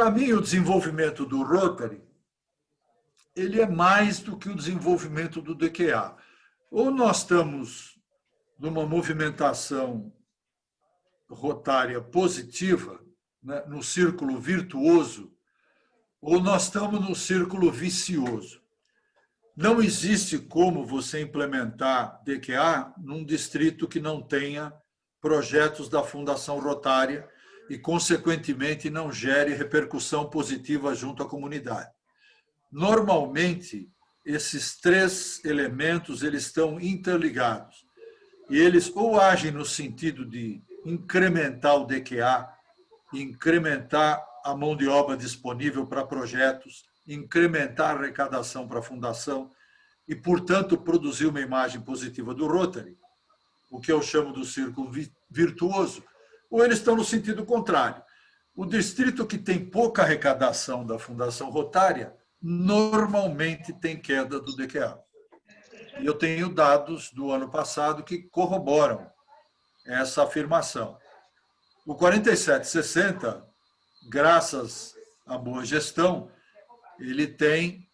Para mim, o desenvolvimento do Rotary ele é mais do que o desenvolvimento do DQA. Ou nós estamos numa movimentação rotária positiva, né, no círculo virtuoso, ou nós estamos no círculo vicioso. Não existe como você implementar DQA num distrito que não tenha projetos da Fundação Rotária e, consequentemente, não gere repercussão positiva junto à comunidade. Normalmente, esses três elementos eles estão interligados e eles ou agem no sentido de incrementar o DQA, incrementar a mão de obra disponível para projetos, incrementar a arrecadação para a fundação e, portanto, produzir uma imagem positiva do Rotary, o que eu chamo do círculo virtuoso, ou eles estão no sentido contrário. O distrito que tem pouca arrecadação da Fundação Rotária normalmente tem queda do DQA. Eu tenho dados do ano passado que corroboram essa afirmação. O 4760, graças à boa gestão, ele tem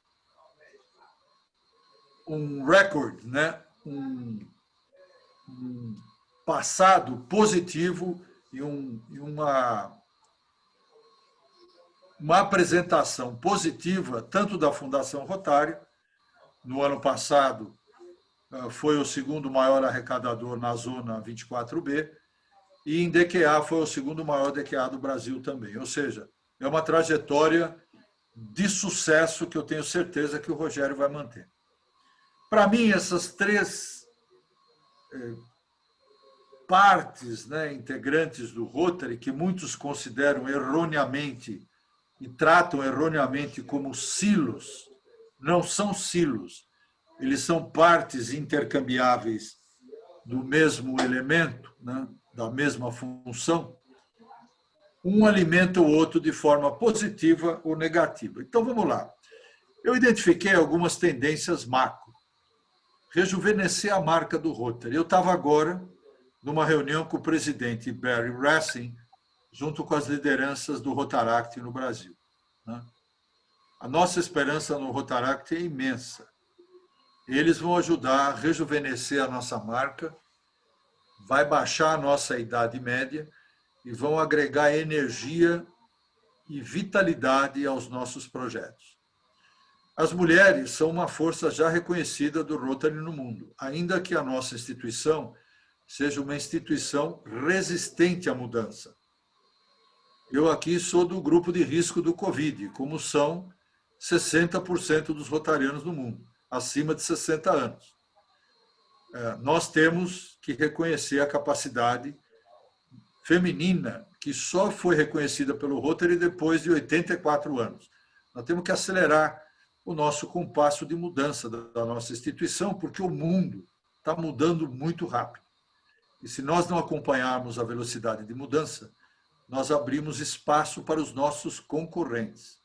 um recorde, né? um, um passado positivo e, um, e uma, uma apresentação positiva, tanto da Fundação Rotária, no ano passado ah, foi o segundo maior arrecadador na zona 24B, e em DQA foi o segundo maior DQA do Brasil também. Ou seja, é uma trajetória de sucesso que eu tenho certeza que o Rogério vai manter. Para mim, essas três eh, partes né, integrantes do Rotary, que muitos consideram erroneamente e tratam erroneamente como silos, não são silos, eles são partes intercambiáveis do mesmo elemento, né, da mesma função. Um alimenta o outro de forma positiva ou negativa. Então vamos lá. Eu identifiquei algumas tendências macro. Rejuvenescer a marca do Rotary. Eu estava agora numa reunião com o presidente Barry Racing, junto com as lideranças do Rotaract no Brasil. Né. A nossa esperança no Rotaract é imensa eles vão ajudar a rejuvenescer a nossa marca, vai baixar a nossa idade média e vão agregar energia e vitalidade aos nossos projetos. As mulheres são uma força já reconhecida do Rotary no mundo, ainda que a nossa instituição seja uma instituição resistente à mudança. Eu aqui sou do grupo de risco do Covid, como são 60% dos rotarianos no mundo acima de 60 anos. É, nós temos que reconhecer a capacidade feminina que só foi reconhecida pelo Rotary depois de 84 anos. Nós temos que acelerar o nosso compasso de mudança da nossa instituição, porque o mundo está mudando muito rápido. E se nós não acompanharmos a velocidade de mudança, nós abrimos espaço para os nossos concorrentes.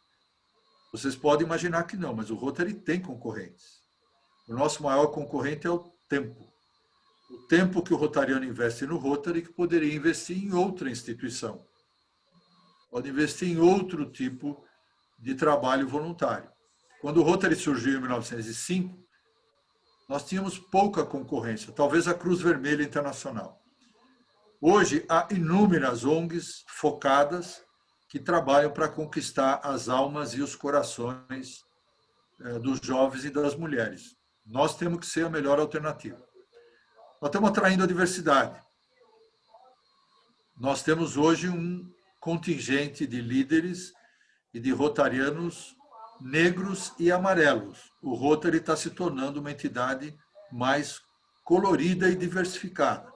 Vocês podem imaginar que não, mas o Rotary tem concorrentes. O nosso maior concorrente é o tempo. O tempo que o rotariano investe no Rotary que poderia investir em outra instituição. Pode investir em outro tipo de trabalho voluntário. Quando o Rotary surgiu em 1905, nós tínhamos pouca concorrência, talvez a Cruz Vermelha Internacional. Hoje, há inúmeras ONGs focadas que trabalham para conquistar as almas e os corações eh, dos jovens e das mulheres. Nós temos que ser a melhor alternativa. Nós estamos atraindo a diversidade. Nós temos hoje um contingente de líderes e de rotarianos negros e amarelos. O Rotary está se tornando uma entidade mais colorida e diversificada.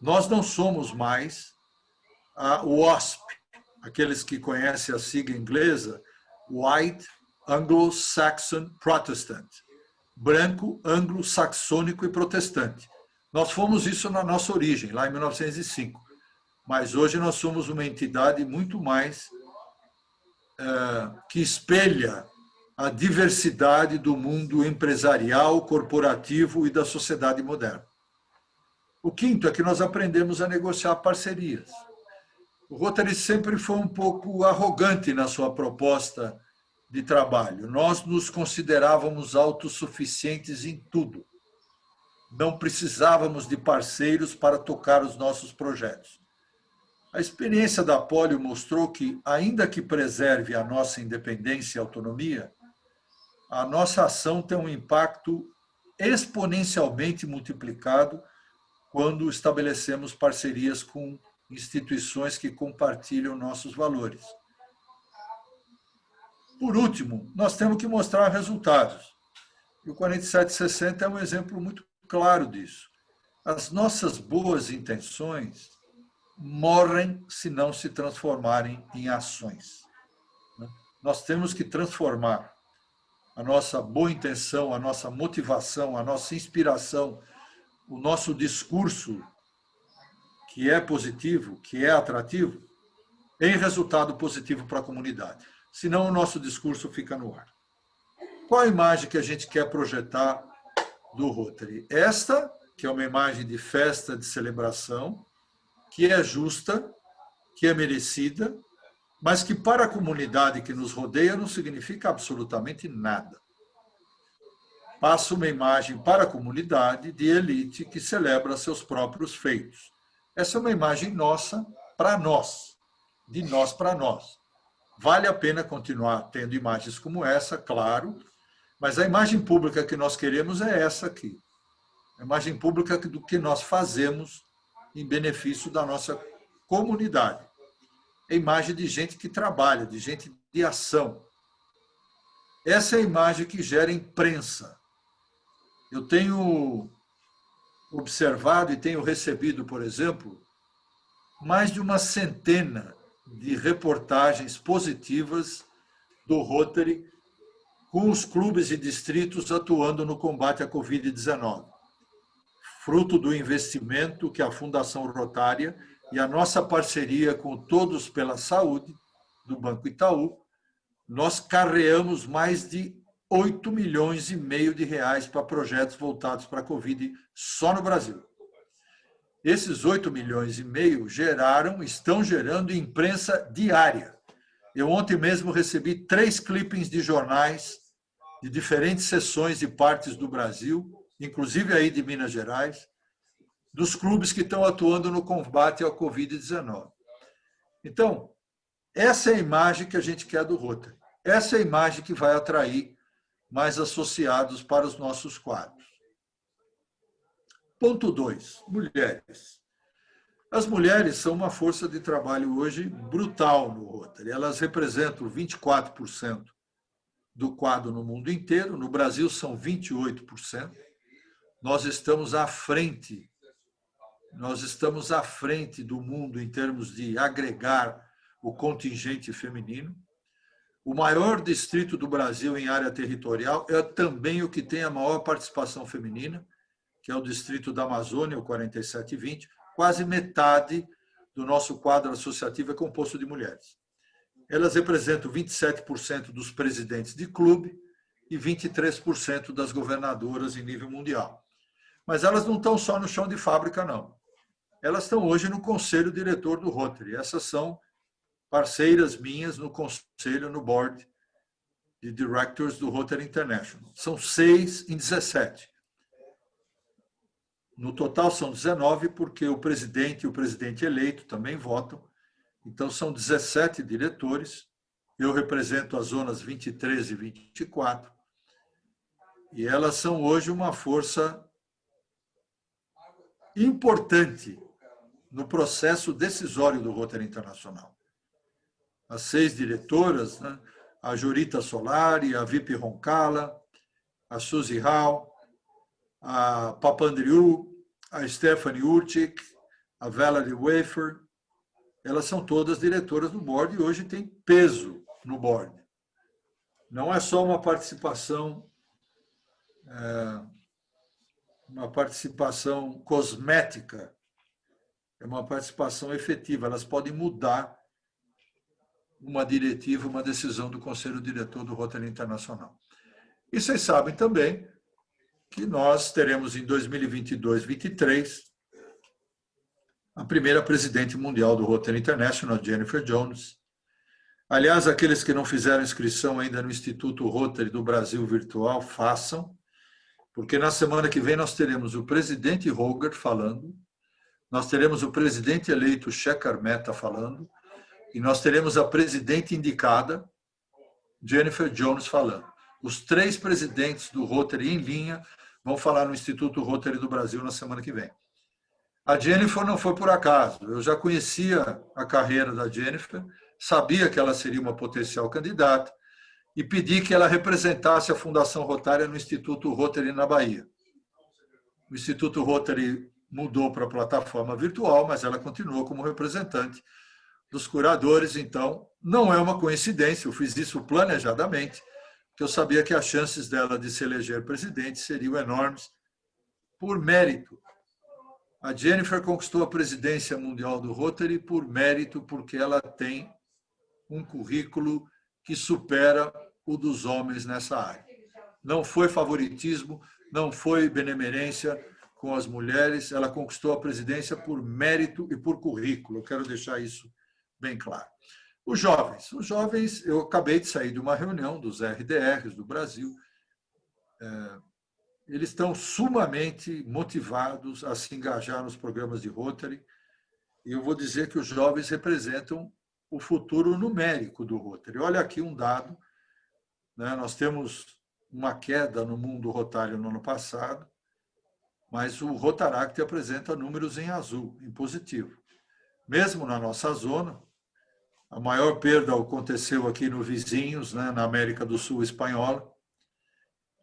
Nós não somos mais a WASP, aqueles que conhecem a sigla inglesa, White Anglo-Saxon Protestant, branco, anglo-saxônico e protestante. Nós fomos isso na nossa origem, lá em 1905. Mas hoje nós somos uma entidade muito mais que espelha a diversidade do mundo empresarial, corporativo e da sociedade moderna. O quinto é que nós aprendemos a negociar parcerias. O Rotary sempre foi um pouco arrogante na sua proposta de trabalho. Nós nos considerávamos autossuficientes em tudo. Não precisávamos de parceiros para tocar os nossos projetos. A experiência da polio mostrou que, ainda que preserve a nossa independência e autonomia, a nossa ação tem um impacto exponencialmente multiplicado quando estabelecemos parcerias com instituições que compartilham nossos valores. Por último, nós temos que mostrar resultados. E o 4760 é um exemplo muito claro disso. As nossas boas intenções morrem se não se transformarem em ações. Nós temos que transformar a nossa boa intenção, a nossa motivação, a nossa inspiração, o nosso discurso que é positivo, que é atrativo, em resultado positivo para a comunidade. Senão o nosso discurso fica no ar. Qual a imagem que a gente quer projetar do Rotary? Esta, que é uma imagem de festa, de celebração, que é justa, que é merecida, mas que para a comunidade que nos rodeia não significa absolutamente nada. Passa uma imagem para a comunidade de elite que celebra seus próprios feitos. Essa é uma imagem nossa para nós, de nós para nós. Vale a pena continuar tendo imagens como essa, claro, mas a imagem pública que nós queremos é essa aqui. A imagem pública do que nós fazemos em benefício da nossa comunidade. A imagem de gente que trabalha, de gente de ação. Essa é a imagem que gera imprensa. Eu tenho observado e tenho recebido, por exemplo, mais de uma centena de reportagens positivas do Rotary com os clubes e distritos atuando no combate à Covid-19, fruto do investimento que a Fundação Rotária e a nossa parceria com Todos pela Saúde, do Banco Itaú, nós carreamos mais de 8 milhões e meio de reais para projetos voltados para a Covid só no Brasil. Esses 8 milhões e meio geraram, estão gerando imprensa diária. Eu ontem mesmo recebi três clippings de jornais de diferentes seções e partes do Brasil, inclusive aí de Minas Gerais, dos clubes que estão atuando no combate ao Covid-19. Então, essa é a imagem que a gente quer do Rotary. Essa é a imagem que vai atrair mais associados para os nossos quadros. Ponto 2. Mulheres. As mulheres são uma força de trabalho hoje brutal no Rotary. Elas representam 24% do quadro no mundo inteiro. No Brasil, são 28%. Nós estamos à frente, nós estamos à frente do mundo em termos de agregar o contingente feminino. O maior distrito do Brasil em área territorial é também o que tem a maior participação feminina, que é o distrito da Amazônia, o 4720. Quase metade do nosso quadro associativo é composto de mulheres. Elas representam 27% dos presidentes de clube e 23% das governadoras em nível mundial. Mas elas não estão só no chão de fábrica, não. Elas estão hoje no conselho diretor do Rotary. Essas são parceiras minhas no conselho, no board de directors do Rotary International. São seis em 17. No total são 19, porque o presidente e o presidente eleito também votam. Então são 17 diretores. Eu represento as zonas 23 e 24. E elas são hoje uma força importante no processo decisório do Rotary Internacional as seis diretoras, né? a Jurita Solari, a Vip Roncala, a Suzy Hall, a Papandreou, a Stephanie Urtic, a Valerie Wafer, elas são todas diretoras do board e hoje tem peso no board. Não é só uma participação, é, uma participação cosmética, é uma participação efetiva. Elas podem mudar uma diretiva, uma decisão do Conselho Diretor do Rotary Internacional. E vocês sabem também que nós teremos em 2022, 2023 a primeira presidente mundial do Rotary International, Jennifer Jones. Aliás, aqueles que não fizeram inscrição ainda no Instituto Rotary do Brasil Virtual, façam, porque na semana que vem nós teremos o presidente Roger falando, nós teremos o presidente eleito Shekhar Mehta falando, e nós teremos a presidente indicada, Jennifer Jones, falando. Os três presidentes do Rotary em linha vão falar no Instituto Rotary do Brasil na semana que vem. A Jennifer não foi por acaso. Eu já conhecia a carreira da Jennifer, sabia que ela seria uma potencial candidata e pedi que ela representasse a Fundação Rotária no Instituto Rotary na Bahia. O Instituto Rotary mudou para a plataforma virtual, mas ela continuou como representante dos curadores, então não é uma coincidência, eu fiz isso planejadamente, que eu sabia que as chances dela de se eleger presidente seriam enormes por mérito. A Jennifer conquistou a presidência mundial do Rotary por mérito, porque ela tem um currículo que supera o dos homens nessa área. Não foi favoritismo, não foi benemerência com as mulheres, ela conquistou a presidência por mérito e por currículo. Eu quero deixar isso bem claro. Os jovens. Os jovens, eu acabei de sair de uma reunião dos RDRs do Brasil. É, eles estão sumamente motivados a se engajar nos programas de Rotary. E eu vou dizer que os jovens representam o futuro numérico do Rotary. Olha aqui um dado. Né? Nós temos uma queda no mundo rotário no ano passado, mas o Rotaract apresenta números em azul, em positivo. Mesmo na nossa zona, a maior perda aconteceu aqui no vizinhos, né, na América do Sul espanhola.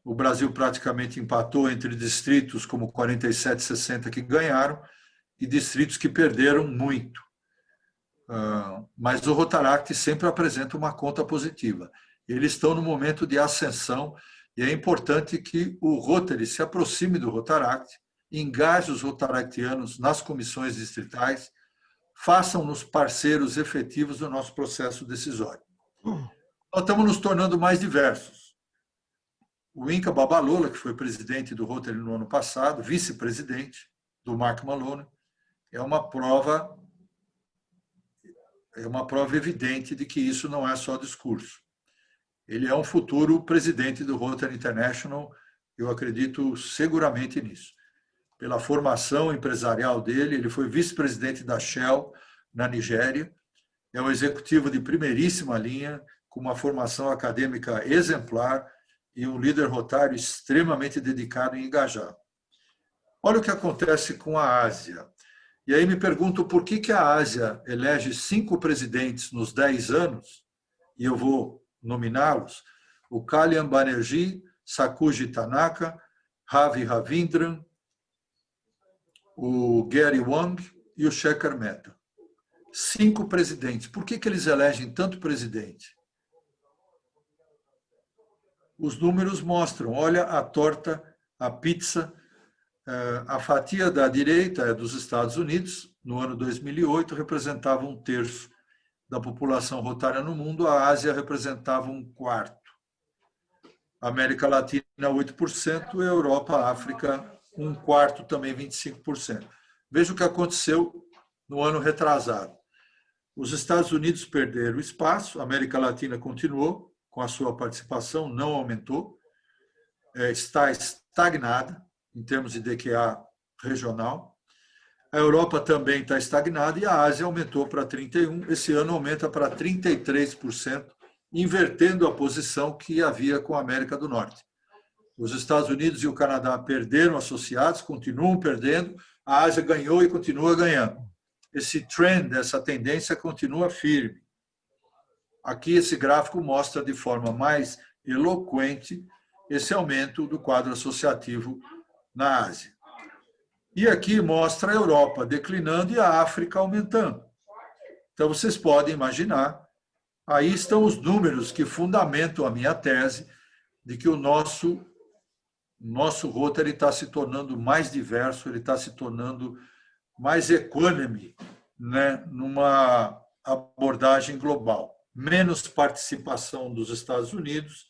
O Brasil praticamente empatou entre distritos como 47 e 60 que ganharam e distritos que perderam muito. Mas o Rotaract sempre apresenta uma conta positiva. Eles estão no momento de ascensão e é importante que o Rotary se aproxime do Rotaract, engaje os rotaractianos nas comissões distritais façam-nos parceiros efetivos do nosso processo decisório. Nós estamos nos tornando mais diversos. O Inca Babalola, que foi presidente do Rotary no ano passado, vice-presidente do Mark Malone, é uma prova é uma prova evidente de que isso não é só discurso. Ele é um futuro presidente do Rotary International, eu acredito seguramente nisso pela formação empresarial dele. Ele foi vice-presidente da Shell na Nigéria. É um executivo de primeiríssima linha, com uma formação acadêmica exemplar e um líder rotário extremamente dedicado e engajado. Olha o que acontece com a Ásia. E aí me pergunto por que, que a Ásia elege cinco presidentes nos dez anos, e eu vou nominá-los, o Kalyan Banerjee, Sakuji Tanaka, Ravi Ravindran, o Gary Wang e o Shekhar Mehta. Cinco presidentes. Por que, que eles elegem tanto presidente? Os números mostram. Olha a torta, a pizza, a fatia da direita é dos Estados Unidos. No ano 2008, representava um terço da população rotária no mundo. A Ásia representava um quarto. América Latina, 8%. A Europa, África, um quarto também 25%. Veja o que aconteceu no ano retrasado. Os Estados Unidos perderam espaço, a América Latina continuou com a sua participação, não aumentou, é, está estagnada em termos de DQA regional. A Europa também está estagnada e a Ásia aumentou para 31%. Esse ano aumenta para 33%, invertendo a posição que havia com a América do Norte. Os Estados Unidos e o Canadá perderam associados, continuam perdendo, a Ásia ganhou e continua ganhando. Esse trend, essa tendência continua firme. Aqui esse gráfico mostra de forma mais eloquente esse aumento do quadro associativo na Ásia. E aqui mostra a Europa declinando e a África aumentando. Então vocês podem imaginar, aí estão os números que fundamentam a minha tese de que o nosso nosso Rotary está se tornando mais diverso, ele está se tornando mais equânime, né, numa abordagem global. Menos participação dos Estados Unidos,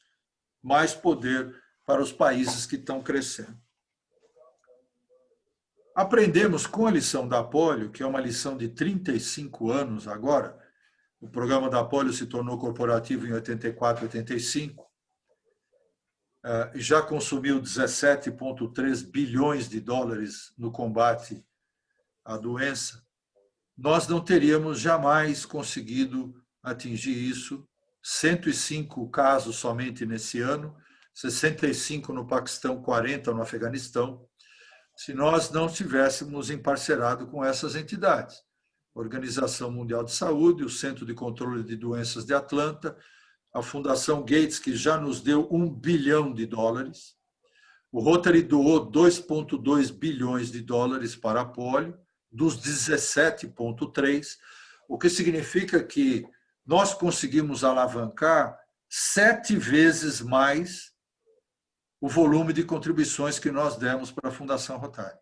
mais poder para os países que estão crescendo. Aprendemos com a lição da polio, que é uma lição de 35 anos agora, o programa da polio se tornou corporativo em 84, 85, e já consumiu 17,3 bilhões de dólares no combate à doença, nós não teríamos jamais conseguido atingir isso. 105 casos somente nesse ano, 65 no Paquistão, 40 no Afeganistão, se nós não tivéssemos emparcerado com essas entidades. Organização Mundial de Saúde, o Centro de Controle de Doenças de Atlanta, a Fundação Gates, que já nos deu um bilhão de dólares. O Rotary doou 2,2 bilhões de dólares para a polio, dos 17,3, o que significa que nós conseguimos alavancar sete vezes mais o volume de contribuições que nós demos para a Fundação Rotária.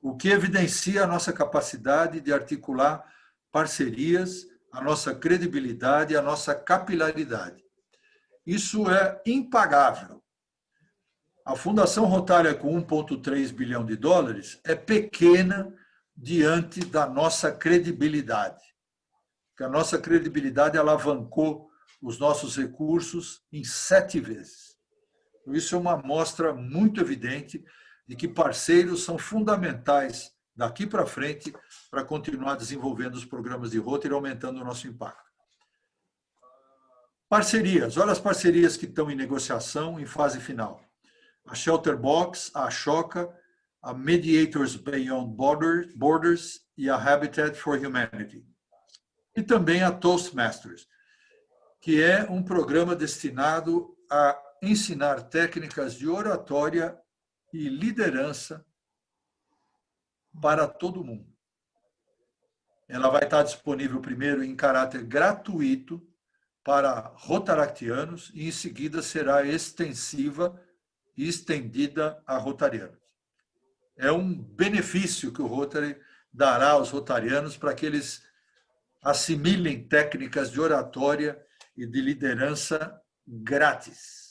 O que evidencia a nossa capacidade de articular parcerias, a nossa credibilidade, a nossa capilaridade. Isso é impagável. A Fundação Rotária, com 1,3 bilhão de dólares, é pequena diante da nossa credibilidade. Que a nossa credibilidade alavancou os nossos recursos em sete vezes. Isso é uma mostra muito evidente de que parceiros são fundamentais daqui para frente para continuar desenvolvendo os programas de Rotary e aumentando o nosso impacto. Parcerias. Olha as parcerias que estão em negociação em fase final a Shelter Box, a Ashoka, a Mediators Beyond Borders e a Habitat for Humanity. E também a Toastmasters, que é um programa destinado a ensinar técnicas de oratória e liderança para todo mundo. Ela vai estar disponível primeiro em caráter gratuito para rotaractianos e em seguida será extensiva e estendida a rotarianos. É um benefício que o Rotary dará aos rotarianos para que eles assimilem técnicas de oratória e de liderança grátis.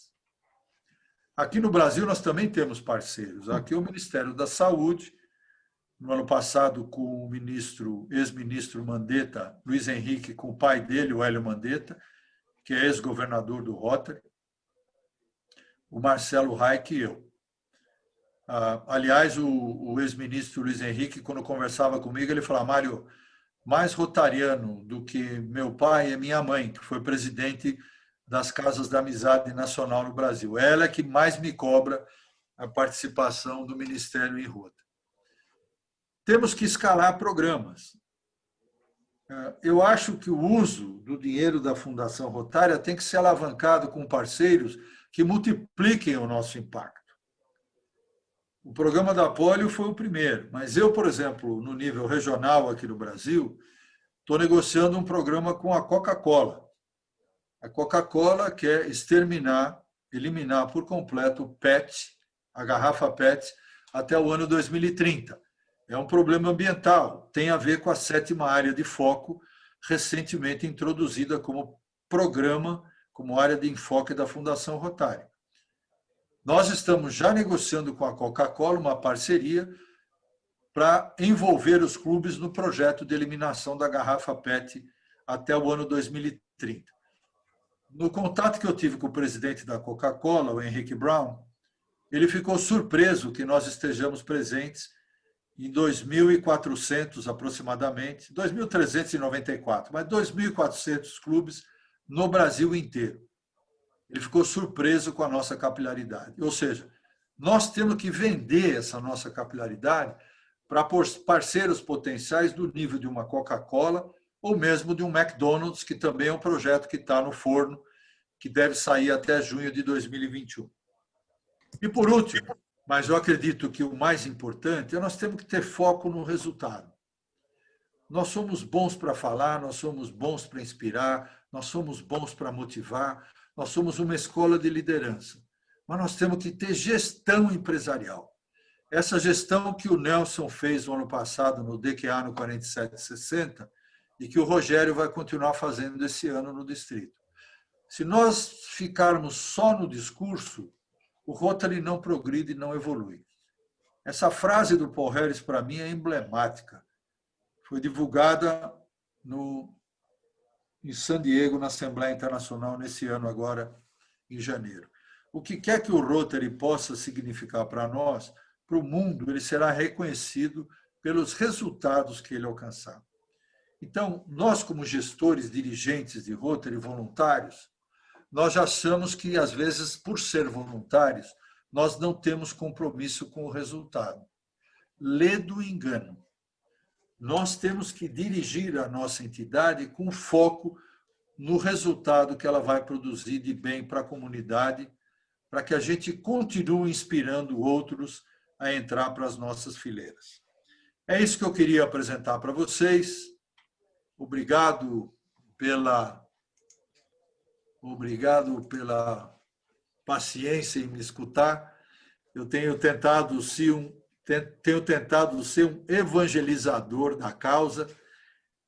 Aqui no Brasil nós também temos parceiros. Aqui o Ministério da Saúde, no ano passado com o ministro, ex-ministro Mandetta, Luiz Henrique, com o pai dele, o Hélio Mandetta, que é ex-governador do Rotary, o Marcelo Reich e eu. Ah, aliás, o, o ex-ministro Luiz Henrique, quando conversava comigo, ele falava, Mário, mais rotariano do que meu pai é minha mãe, que foi presidente das Casas da Amizade Nacional no Brasil. Ela é que mais me cobra a participação do Ministério em Rota. Temos que escalar programas. Ah, eu acho que o uso do dinheiro da Fundação Rotária tem que ser alavancado com parceiros que multipliquem o nosso impacto. O programa da polio foi o primeiro, mas eu, por exemplo, no nível regional aqui no Brasil, estou negociando um programa com a Coca-Cola. A Coca-Cola quer exterminar, eliminar por completo o PET, a garrafa PET, até o ano 2030. É um problema ambiental, tem a ver com a sétima área de foco, recentemente introduzida como programa como área de enfoque da Fundação Rotária. Nós estamos já negociando com a Coca-Cola uma parceria para envolver os clubes no projeto de eliminação da garrafa PET até o ano 2030. No contato que eu tive com o presidente da Coca-Cola, o Henrique Brown, ele ficou surpreso que nós estejamos presentes em 2.400 aproximadamente, 2.394, mas 2.400 clubes no Brasil inteiro. Ele ficou surpreso com a nossa capilaridade. Ou seja, nós temos que vender essa nossa capilaridade para parceiros potenciais do nível de uma Coca-Cola ou mesmo de um McDonald's, que também é um projeto que está no forno, que deve sair até junho de 2021. E por último, mas eu acredito que o mais importante é nós temos que ter foco no resultado. Nós somos bons para falar, nós somos bons para inspirar, nós somos bons para motivar, nós somos uma escola de liderança. Mas nós temos que ter gestão empresarial. Essa gestão que o Nelson fez no ano passado no DQA no 4760 e que o Rogério vai continuar fazendo esse ano no distrito. Se nós ficarmos só no discurso, o Rotary não progride e não evolui. Essa frase do Paul Harris, para mim, é emblemática. Foi divulgada no, em San Diego, na Assembleia Internacional, nesse ano agora, em janeiro. O que quer que o Rotary possa significar para nós, para o mundo, ele será reconhecido pelos resultados que ele alcançar. Então, nós, como gestores, dirigentes de Rotary, voluntários, nós achamos que, às vezes, por ser voluntários, nós não temos compromisso com o resultado. Lê do engano. Nós temos que dirigir a nossa entidade com foco no resultado que ela vai produzir de bem para a comunidade, para que a gente continue inspirando outros a entrar para as nossas fileiras. É isso que eu queria apresentar para vocês. Obrigado pela obrigado pela paciência em me escutar. Eu tenho tentado ser um, tenho tentado ser um evangelizador da causa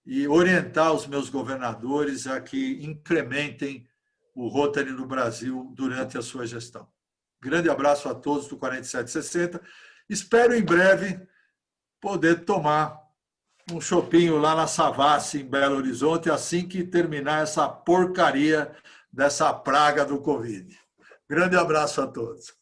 e orientar os meus governadores a que incrementem o Rotary no Brasil durante a sua gestão. Grande abraço a todos do 4760. Espero em breve poder tomar um chopinho lá na Savassi, em Belo Horizonte, assim que terminar essa porcaria dessa praga do Covid. Grande abraço a todos.